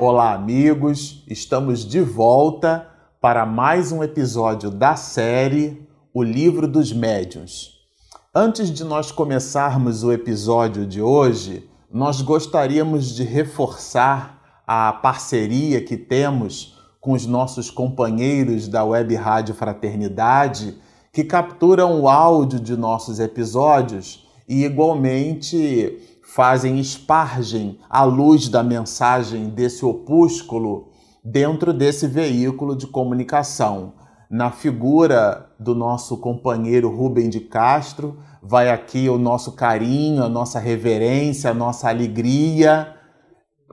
Olá, amigos! Estamos de volta para mais um episódio da série O Livro dos Médiuns. Antes de nós começarmos o episódio de hoje, nós gostaríamos de reforçar a parceria que temos com os nossos companheiros da Web Rádio Fraternidade, que capturam o áudio de nossos episódios e igualmente fazem espargem a luz da mensagem desse opúsculo dentro desse veículo de comunicação. Na figura do nosso companheiro Rubem de Castro, vai aqui o nosso carinho, a nossa reverência, a nossa alegria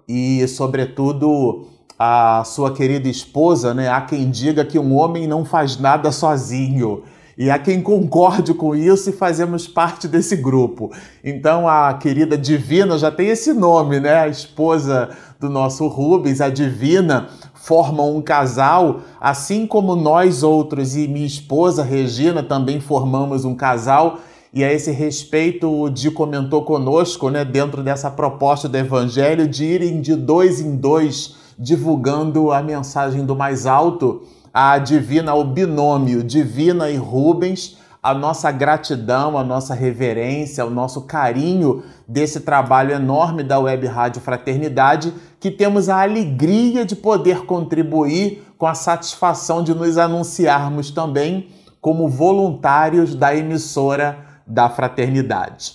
e, sobretudo, a sua querida esposa, né? Há quem diga que um homem não faz nada sozinho. E há quem concorde com isso e fazemos parte desse grupo. Então a querida Divina já tem esse nome, né? A esposa do nosso Rubens, a Divina, formam um casal, assim como nós outros e minha esposa Regina também formamos um casal. E a esse respeito, o Di comentou conosco, né, dentro dessa proposta do Evangelho, de irem de dois em dois divulgando a mensagem do mais alto a Divina, o binômio Divina e Rubens, a nossa gratidão, a nossa reverência, o nosso carinho desse trabalho enorme da Web Rádio Fraternidade, que temos a alegria de poder contribuir com a satisfação de nos anunciarmos também como voluntários da emissora da Fraternidade.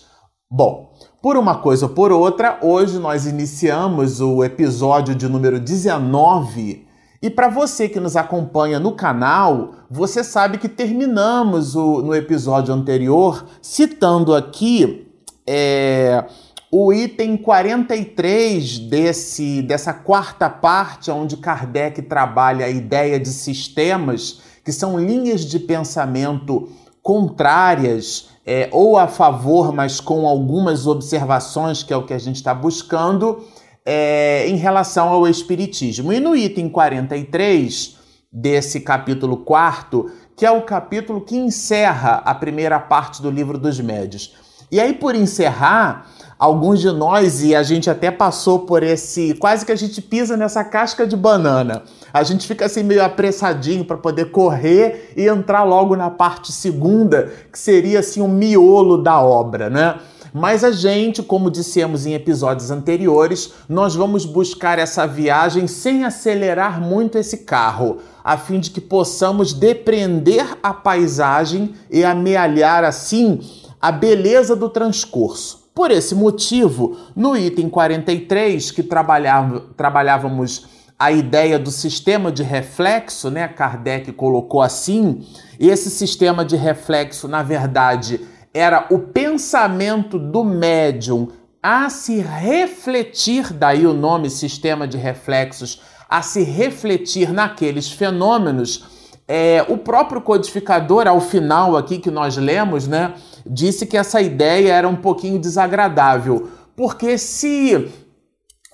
Bom, por uma coisa ou por outra, hoje nós iniciamos o episódio de número 19 e para você que nos acompanha no canal, você sabe que terminamos o, no episódio anterior citando aqui é, o item 43 desse, dessa quarta parte, onde Kardec trabalha a ideia de sistemas, que são linhas de pensamento contrárias é, ou a favor, mas com algumas observações, que é o que a gente está buscando é, em relação ao Espiritismo. E no item 43 desse capítulo 4, que é o capítulo que encerra a primeira parte do livro dos médios. E aí, por encerrar, alguns de nós, e a gente até passou por esse. quase que a gente pisa nessa casca de banana. A gente fica assim meio apressadinho para poder correr e entrar logo na parte segunda, que seria assim o miolo da obra, né? Mas a gente, como dissemos em episódios anteriores, nós vamos buscar essa viagem sem acelerar muito esse carro, a fim de que possamos depreender a paisagem e amealhar assim a beleza do transcurso. Por esse motivo, no item 43, que trabalhávamos a ideia do sistema de reflexo, né? Kardec colocou assim. Esse sistema de reflexo, na verdade, era o pensamento do médium a se refletir, daí o nome sistema de reflexos, a se refletir naqueles fenômenos. É, o próprio codificador, ao final aqui que nós lemos, né, disse que essa ideia era um pouquinho desagradável, porque se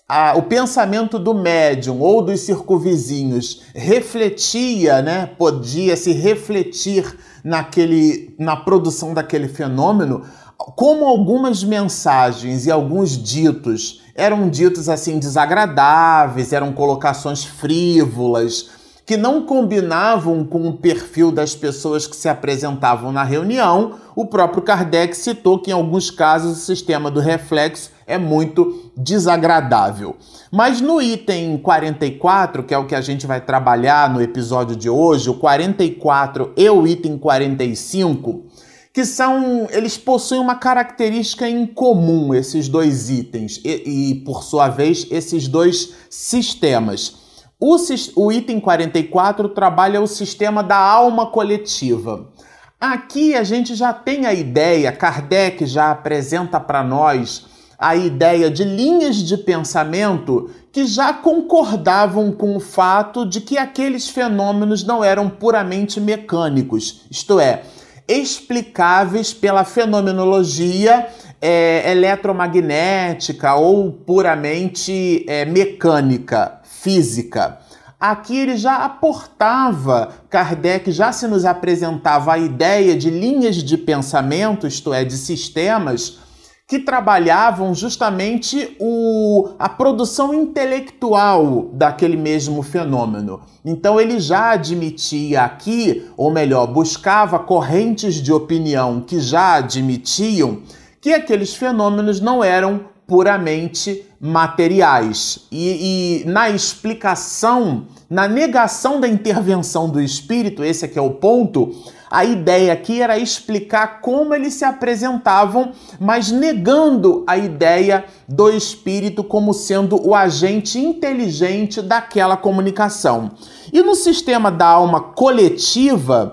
a, o pensamento do médium ou dos circunvizinhos refletia, né, podia se refletir naquele, na produção daquele fenômeno, como algumas mensagens e alguns ditos eram ditos assim desagradáveis, eram colocações frívolas, que não combinavam com o perfil das pessoas que se apresentavam na reunião, o próprio Kardec citou que em alguns casos o sistema do reflexo é muito desagradável. Mas no item 44, que é o que a gente vai trabalhar no episódio de hoje, o 44 e o item 45, que são, eles possuem uma característica em comum, esses dois itens, e, e por sua vez, esses dois sistemas. O, o item 44 trabalha o sistema da alma coletiva. Aqui a gente já tem a ideia, Kardec já apresenta para nós a ideia de linhas de pensamento que já concordavam com o fato de que aqueles fenômenos não eram puramente mecânicos, isto é, explicáveis pela fenomenologia é, eletromagnética ou puramente é, mecânica física. Aqui ele já aportava, Kardec já se nos apresentava a ideia de linhas de pensamento, isto é, de sistemas, que trabalhavam justamente o, a produção intelectual daquele mesmo fenômeno. Então ele já admitia aqui, ou melhor, buscava correntes de opinião que já admitiam que aqueles fenômenos não eram puramente materiais. E, e, na explicação, na negação da intervenção do espírito, esse aqui é o ponto, a ideia aqui era explicar como eles se apresentavam, mas negando a ideia do espírito como sendo o agente inteligente daquela comunicação. E no sistema da alma coletiva,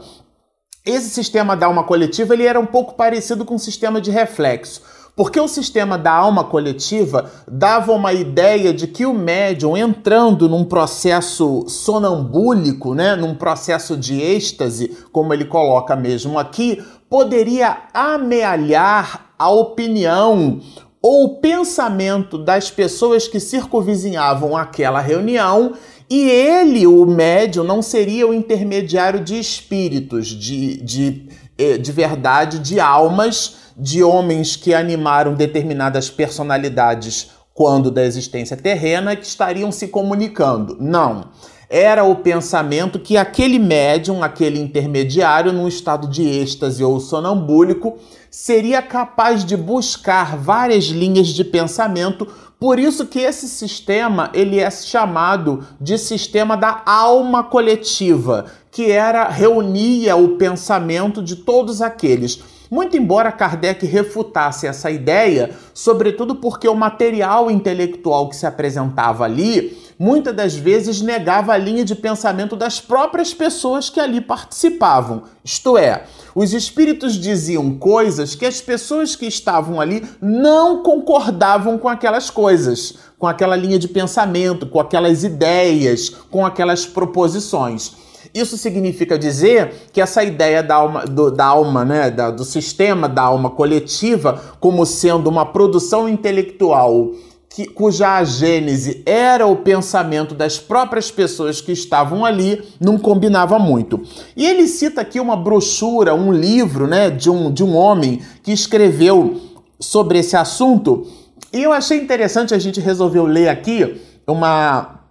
esse sistema da alma coletiva ele era um pouco parecido com o sistema de reflexo. Porque o sistema da alma coletiva dava uma ideia de que o médium, entrando num processo sonambúlico, né, num processo de êxtase, como ele coloca mesmo aqui, poderia amealhar a opinião ou o pensamento das pessoas que circunvizinhavam aquela reunião e ele, o médium, não seria o intermediário de espíritos, de, de, eh, de verdade, de almas de homens que animaram determinadas personalidades quando da existência terrena que estariam se comunicando. Não. Era o pensamento que aquele médium, aquele intermediário, num estado de êxtase ou sonambúlico, seria capaz de buscar várias linhas de pensamento. Por isso que esse sistema ele é chamado de sistema da alma coletiva, que era reunia o pensamento de todos aqueles muito embora Kardec refutasse essa ideia, sobretudo porque o material intelectual que se apresentava ali muitas das vezes negava a linha de pensamento das próprias pessoas que ali participavam. Isto é, os espíritos diziam coisas que as pessoas que estavam ali não concordavam com aquelas coisas, com aquela linha de pensamento, com aquelas ideias, com aquelas proposições. Isso significa dizer que essa ideia da alma, do, da alma né, da, do sistema da alma coletiva, como sendo uma produção intelectual que, cuja gênese era o pensamento das próprias pessoas que estavam ali, não combinava muito. E ele cita aqui uma brochura, um livro né, de, um, de um homem que escreveu sobre esse assunto. E eu achei interessante, a gente resolveu ler aqui uma,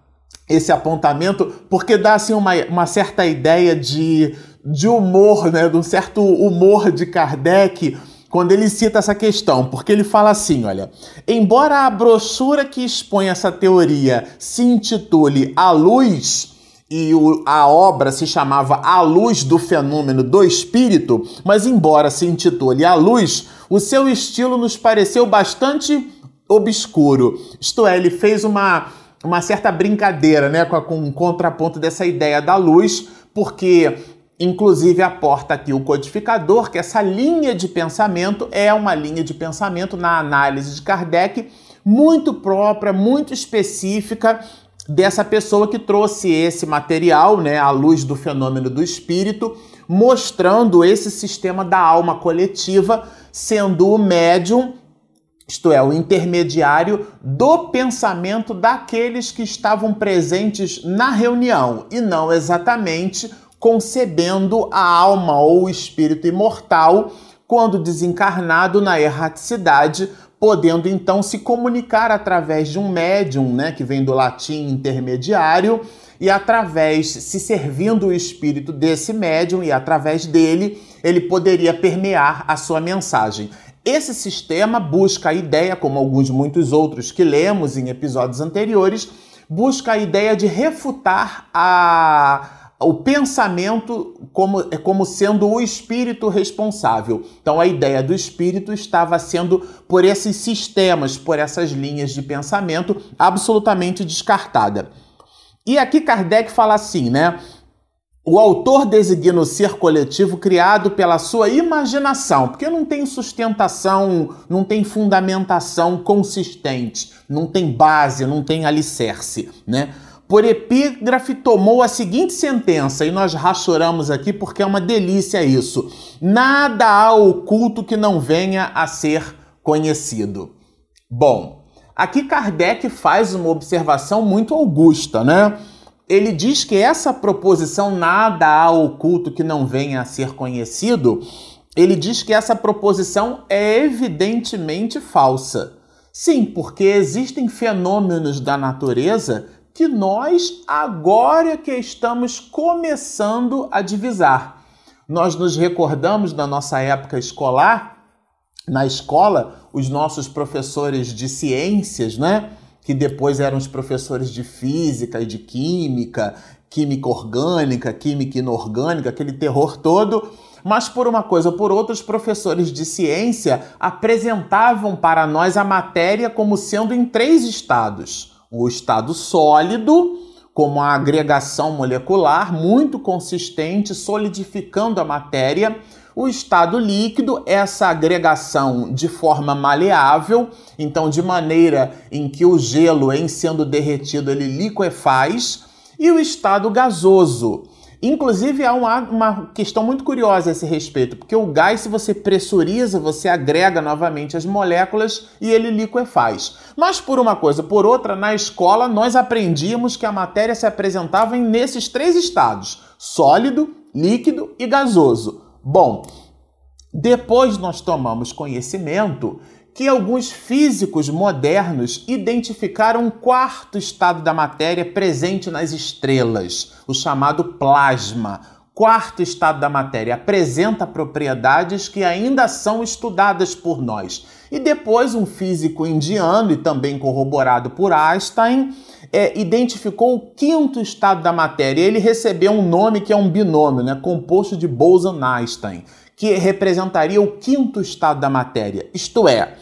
esse apontamento, porque dá assim uma, uma certa ideia de, de humor, né? De um certo humor de Kardec quando ele cita essa questão, porque ele fala assim: olha, embora a brochura que expõe essa teoria se intitule A Luz, e o, a obra se chamava A Luz do Fenômeno do Espírito, mas embora se intitule A Luz, o seu estilo nos pareceu bastante obscuro. Isto é, ele fez uma uma certa brincadeira né, com, com um contraponto dessa ideia da luz, porque inclusive aporta aqui o codificador que essa linha de pensamento é uma linha de pensamento na análise de Kardec muito própria, muito específica dessa pessoa que trouxe esse material, né, à luz do fenômeno do espírito, mostrando esse sistema da alma coletiva sendo o médium isto é, o intermediário do pensamento daqueles que estavam presentes na reunião e não exatamente concebendo a alma ou o espírito imortal quando desencarnado na erraticidade, podendo então se comunicar através de um médium, né, que vem do latim intermediário, e através, se servindo o espírito desse médium e através dele, ele poderia permear a sua mensagem. Esse sistema busca a ideia, como alguns muitos outros que lemos em episódios anteriores, busca a ideia de refutar a, o pensamento como, como sendo o espírito responsável. Então a ideia do espírito estava sendo, por esses sistemas, por essas linhas de pensamento, absolutamente descartada. E aqui Kardec fala assim, né? O autor designa o ser coletivo criado pela sua imaginação, porque não tem sustentação, não tem fundamentação consistente, não tem base, não tem alicerce, né? Por epígrafe tomou a seguinte sentença, e nós rachoramos aqui porque é uma delícia isso: nada há oculto que não venha a ser conhecido. Bom, aqui Kardec faz uma observação muito augusta, né? Ele diz que essa proposição nada há oculto que não venha a ser conhecido, ele diz que essa proposição é evidentemente falsa. Sim, porque existem fenômenos da natureza que nós agora que estamos começando a divisar. Nós nos recordamos da nossa época escolar, na escola, os nossos professores de ciências, né? Que depois eram os professores de física e de química, química orgânica, química inorgânica, aquele terror todo. Mas por uma coisa ou por outra, os professores de ciência apresentavam para nós a matéria como sendo em três estados: o estado sólido, como a agregação molecular muito consistente, solidificando a matéria o estado líquido, essa agregação de forma maleável, então de maneira em que o gelo, em sendo derretido, ele liquefaz, e o estado gasoso. Inclusive, há uma, uma questão muito curiosa a esse respeito, porque o gás, se você pressuriza, você agrega novamente as moléculas e ele liquefaz. Mas por uma coisa por outra, na escola nós aprendíamos que a matéria se apresentava nesses três estados: sólido, líquido e gasoso. Bom, depois nós tomamos conhecimento que alguns físicos modernos identificaram um quarto estado da matéria presente nas estrelas, o chamado plasma. Quarto estado da matéria apresenta propriedades que ainda são estudadas por nós. E depois, um físico indiano, e também corroborado por Einstein, é, identificou o quinto estado da matéria. Ele recebeu um nome que é um binômio, né, composto de Bose-Einstein, que representaria o quinto estado da matéria. Isto é,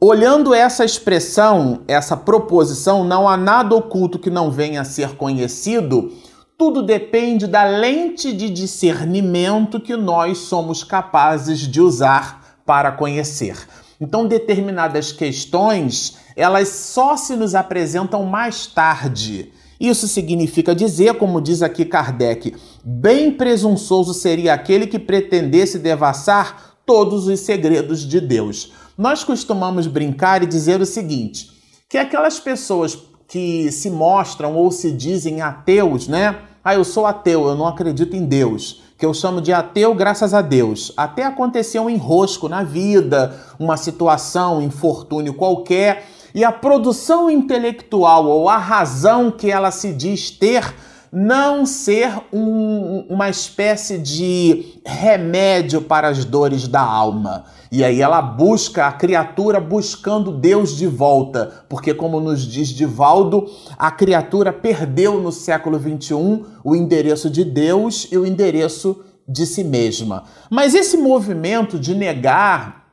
olhando essa expressão, essa proposição, não há nada oculto que não venha a ser conhecido. Tudo depende da lente de discernimento que nós somos capazes de usar para conhecer. Então, determinadas questões, elas só se nos apresentam mais tarde. Isso significa dizer, como diz aqui Kardec, bem presunçoso seria aquele que pretendesse devassar todos os segredos de Deus. Nós costumamos brincar e dizer o seguinte: que aquelas pessoas que se mostram ou se dizem ateus, né? Ah, eu sou ateu, eu não acredito em Deus que eu chamo de ateu graças a Deus. Até aconteceu um enrosco na vida, uma situação, um infortúnio qualquer, e a produção intelectual ou a razão que ela se diz ter não ser um, uma espécie de remédio para as dores da alma. E aí ela busca a criatura buscando Deus de volta, porque, como nos diz Divaldo, a criatura perdeu no século XXI o endereço de Deus e o endereço de si mesma. Mas esse movimento de negar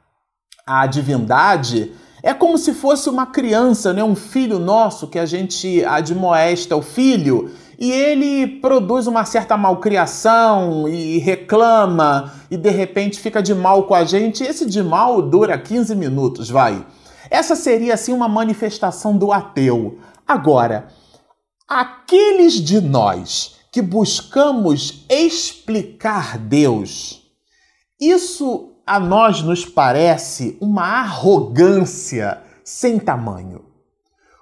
a divindade é como se fosse uma criança, né? um filho nosso que a gente admoesta o filho e ele produz uma certa malcriação e reclama e de repente fica de mal com a gente. Esse de mal dura 15 minutos, vai. Essa seria assim uma manifestação do ateu. Agora, aqueles de nós que buscamos explicar Deus, isso a nós nos parece uma arrogância sem tamanho.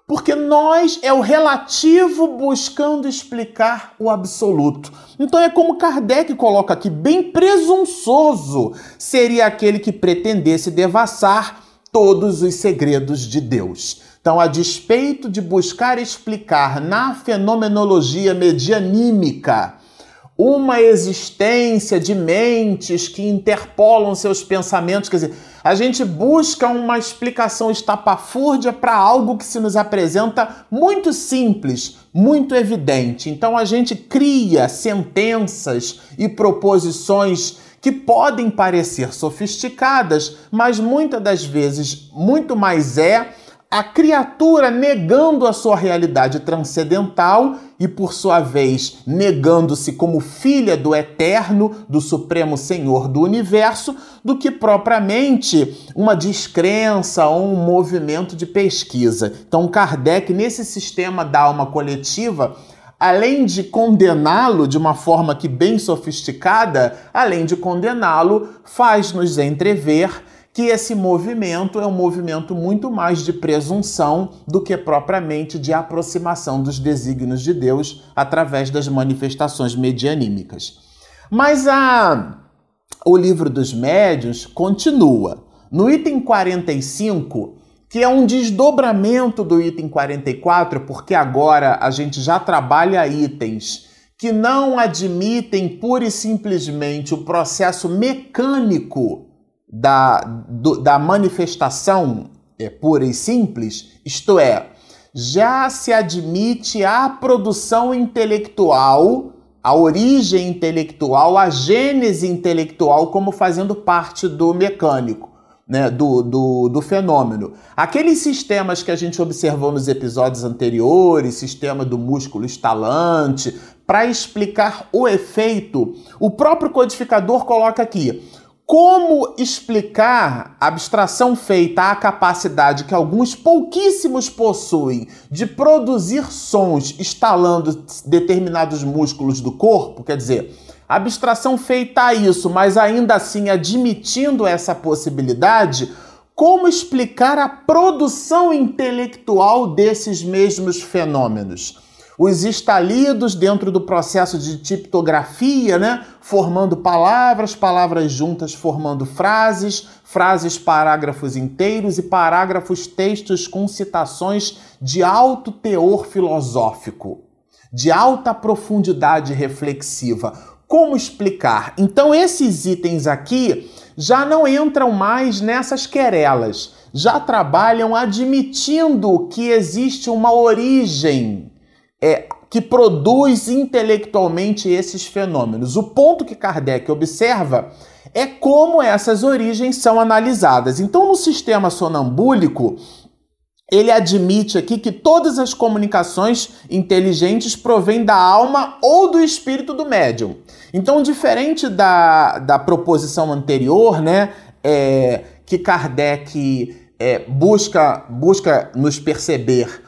Porque nós é o relativo buscando explicar o absoluto. Então é como Kardec coloca aqui, bem presunçoso seria aquele que pretendesse devassar todos os segredos de Deus. Então, a despeito de buscar explicar na fenomenologia medianímica uma existência de mentes que interpolam seus pensamentos. Quer dizer, a gente busca uma explicação estapafúrdia para algo que se nos apresenta muito simples, muito evidente. Então a gente cria sentenças e proposições que podem parecer sofisticadas, mas muitas das vezes muito mais é a criatura negando a sua realidade transcendental e, por sua vez, negando-se como filha do Eterno, do Supremo Senhor do Universo, do que propriamente uma descrença ou um movimento de pesquisa. Então, Kardec, nesse sistema da alma coletiva, além de condená-lo de uma forma que bem sofisticada, além de condená-lo, faz-nos entrever que esse movimento é um movimento muito mais de presunção do que propriamente de aproximação dos desígnios de Deus através das manifestações medianímicas. Mas a, o livro dos médiuns continua. No item 45, que é um desdobramento do item 44, porque agora a gente já trabalha itens que não admitem pura e simplesmente o processo mecânico da, do, da manifestação é, pura e simples, isto é, já se admite a produção intelectual, a origem intelectual, a gênese intelectual como fazendo parte do mecânico. Né, do, do, do fenômeno. Aqueles sistemas que a gente observou nos episódios anteriores, sistema do músculo estalante, para explicar o efeito, o próprio codificador coloca aqui como explicar a abstração feita à capacidade que alguns pouquíssimos possuem de produzir sons estalando determinados músculos do corpo? Quer dizer, abstração feita a isso, mas ainda assim admitindo essa possibilidade, como explicar a produção intelectual desses mesmos fenômenos? Os estalidos dentro do processo de tipografia, né? formando palavras, palavras juntas formando frases, frases parágrafos inteiros e parágrafos textos com citações de alto teor filosófico, de alta profundidade reflexiva. Como explicar? Então esses itens aqui já não entram mais nessas querelas, já trabalham admitindo que existe uma origem é, que produz intelectualmente esses fenômenos. O ponto que Kardec observa é como essas origens são analisadas. Então, no sistema sonambúlico, ele admite aqui que todas as comunicações inteligentes provêm da alma ou do espírito do médium. Então, diferente da, da proposição anterior, né, é, que Kardec é, busca, busca nos perceber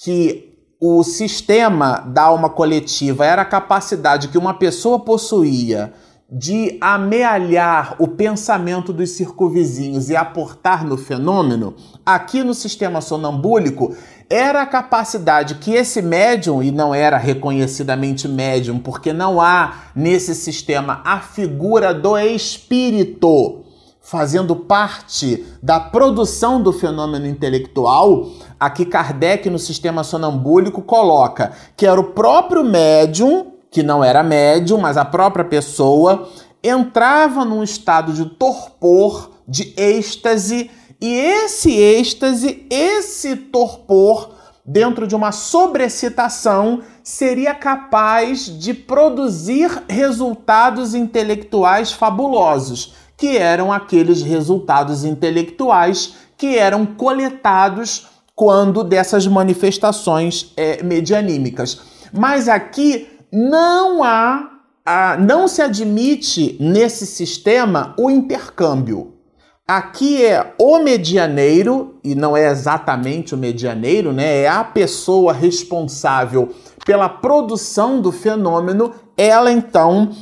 que o sistema da alma coletiva era a capacidade que uma pessoa possuía de amealhar o pensamento dos circunvizinhos e aportar no fenômeno, aqui no sistema sonambúlico, era a capacidade que esse médium, e não era reconhecidamente médium, porque não há nesse sistema a figura do espírito fazendo parte da produção do fenômeno intelectual, aqui Kardec no sistema sonambúlico coloca que era o próprio médium, que não era médium, mas a própria pessoa, entrava num estado de torpor, de êxtase, e esse êxtase, esse torpor, dentro de uma sobrecitação, seria capaz de produzir resultados intelectuais fabulosos que eram aqueles resultados intelectuais que eram coletados quando dessas manifestações é, medianímicas. Mas aqui não há, a, não se admite nesse sistema o intercâmbio. Aqui é o medianeiro, e não é exatamente o medianeiro, né? É a pessoa responsável pela produção do fenômeno, ela então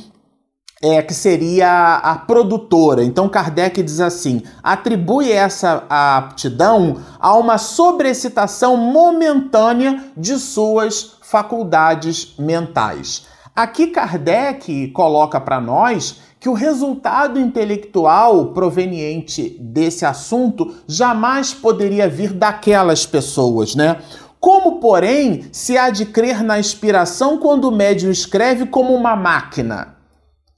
é, que seria a produtora. Então Kardec diz assim: atribui essa aptidão a uma sobrecitação momentânea de suas faculdades mentais. Aqui Kardec coloca para nós que o resultado intelectual proveniente desse assunto jamais poderia vir daquelas pessoas, né? Como, porém, se há de crer na inspiração quando o médium escreve como uma máquina?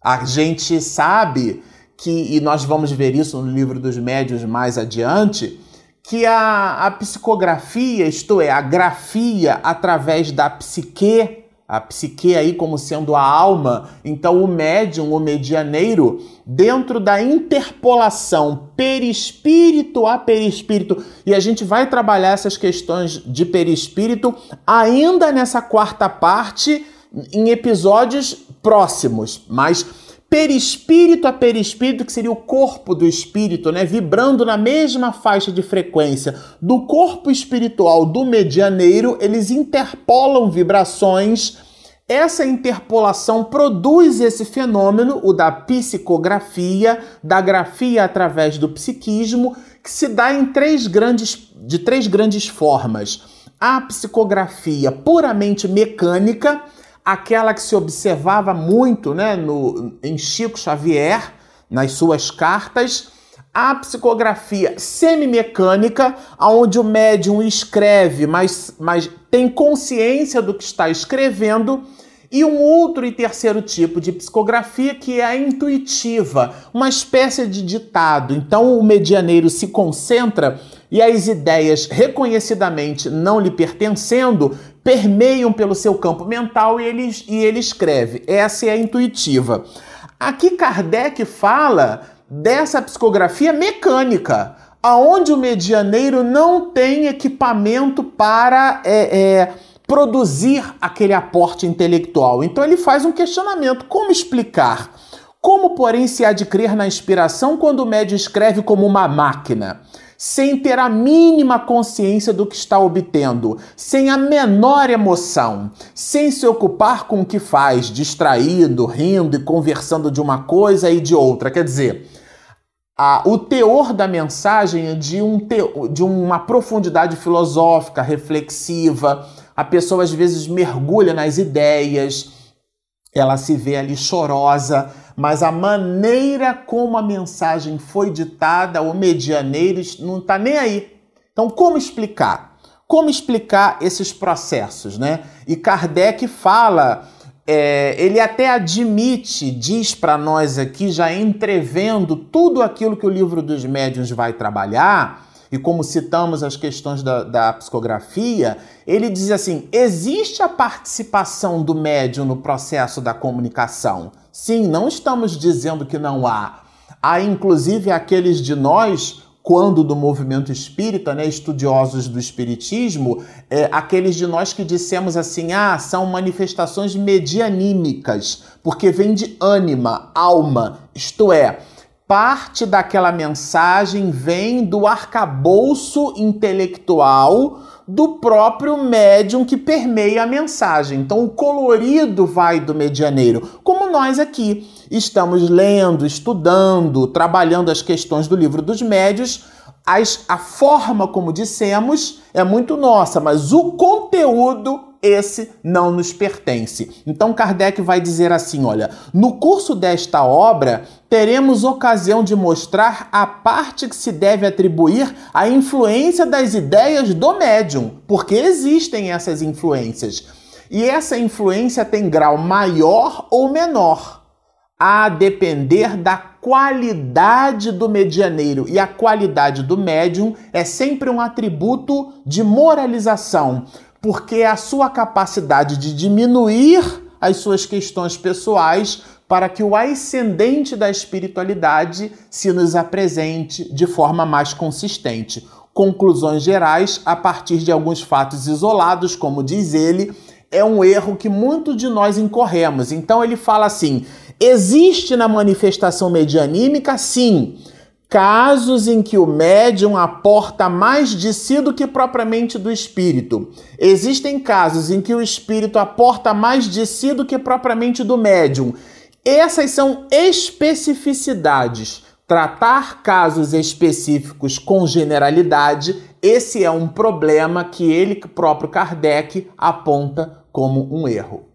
A gente sabe que, e nós vamos ver isso no livro dos médios mais adiante, que a, a psicografia, isto é, a grafia através da psique, a psique aí como sendo a alma, então o médium, o medianeiro, dentro da interpolação perispírito a perispírito, e a gente vai trabalhar essas questões de perispírito ainda nessa quarta parte em episódios próximos, mas perispírito a perispírito, que seria o corpo do espírito, né, vibrando na mesma faixa de frequência do corpo espiritual do medianeiro, eles interpolam vibrações. Essa interpolação produz esse fenômeno, o da psicografia, da grafia através do psiquismo, que se dá em três grandes, de três grandes formas. A psicografia puramente mecânica, aquela que se observava muito né, no, em Chico Xavier, nas suas cartas, a psicografia semimecânica, onde o médium escreve, mas, mas tem consciência do que está escrevendo, e um outro e terceiro tipo de psicografia que é a intuitiva, uma espécie de ditado. Então o medianeiro se concentra e as ideias reconhecidamente não lhe pertencendo permeiam pelo seu campo mental e ele, e ele escreve. Essa é a intuitiva. Aqui Kardec fala dessa psicografia mecânica, aonde o medianeiro não tem equipamento para é, é, produzir aquele aporte intelectual. Então ele faz um questionamento: como explicar? Como, porém, se há de crer na inspiração quando o médio escreve como uma máquina? Sem ter a mínima consciência do que está obtendo, sem a menor emoção, sem se ocupar com o que faz, distraído, rindo e conversando de uma coisa e de outra. Quer dizer, a, o teor da mensagem é de, um de uma profundidade filosófica, reflexiva. A pessoa às vezes mergulha nas ideias, ela se vê ali chorosa, mas a maneira como a mensagem foi ditada, o medianeiro não está nem aí. Então, como explicar? Como explicar esses processos, né? E Kardec fala é, ele até admite, diz para nós aqui, já entrevendo tudo aquilo que o livro dos médiuns vai trabalhar, e como citamos as questões da, da psicografia, ele diz assim: existe a participação do médium no processo da comunicação. Sim, não estamos dizendo que não há. Há inclusive aqueles de nós quando do movimento espírita, né, estudiosos do espiritismo, é, aqueles de nós que dissemos assim, ah, são manifestações medianímicas, porque vem de ânima, alma, isto é, parte daquela mensagem vem do arcabouço intelectual do próprio médium que permeia a mensagem. Então o colorido vai do medianeiro, como nós aqui estamos lendo, estudando, trabalhando as questões do livro dos médios. As, a forma como dissemos é muito nossa, mas o conteúdo esse não nos pertence. Então Kardec vai dizer assim: olha, no curso desta obra teremos ocasião de mostrar a parte que se deve atribuir à influência das ideias do médium, porque existem essas influências. E essa influência tem grau maior ou menor, a depender da qualidade do medianeiro. E a qualidade do médium é sempre um atributo de moralização porque é a sua capacidade de diminuir as suas questões pessoais para que o ascendente da espiritualidade se nos apresente de forma mais consistente. Conclusões gerais a partir de alguns fatos isolados, como diz ele, é um erro que muitos de nós incorremos. Então ele fala assim: existe na manifestação medianímica, sim, casos em que o médium aporta mais de si do que propriamente do espírito. Existem casos em que o espírito aporta mais de si do que propriamente do médium. Essas são especificidades. Tratar casos específicos com generalidade, esse é um problema que ele próprio Kardec aponta como um erro.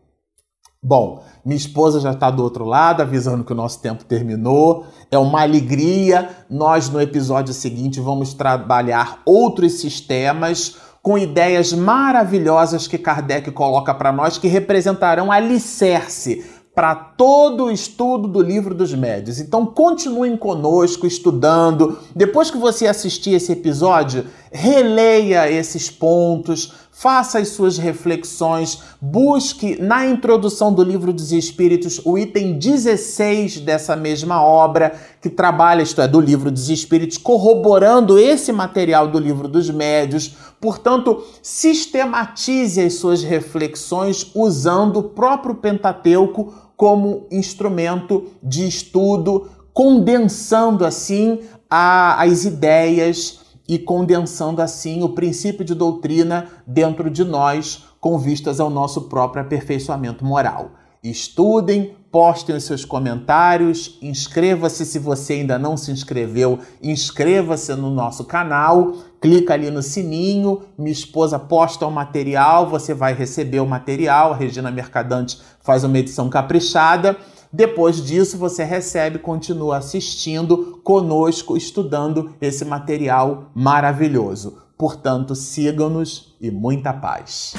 Bom, minha esposa já está do outro lado, avisando que o nosso tempo terminou. É uma alegria. Nós, no episódio seguinte, vamos trabalhar outros sistemas com ideias maravilhosas que Kardec coloca para nós que representarão alicerce para todo o estudo do livro dos médios. Então continuem conosco estudando. Depois que você assistir esse episódio, releia esses pontos, faça as suas reflexões, busque na introdução do livro dos Espíritos o item 16 dessa mesma obra que trabalha, isto é, do livro dos Espíritos, corroborando esse material do livro dos Médios. Portanto, sistematize as suas reflexões usando o próprio Pentateuco como instrumento de estudo, condensando assim a, as ideias e condensando assim o princípio de doutrina dentro de nós, com vistas ao nosso próprio aperfeiçoamento moral. Estudem, postem os seus comentários, inscreva-se se você ainda não se inscreveu, inscreva-se no nosso canal, clica ali no sininho, minha esposa posta o material, você vai receber o material, a Regina Mercadante faz uma edição caprichada. Depois disso, você recebe, continua assistindo conosco, estudando esse material maravilhoso. Portanto, sigam-nos e muita paz.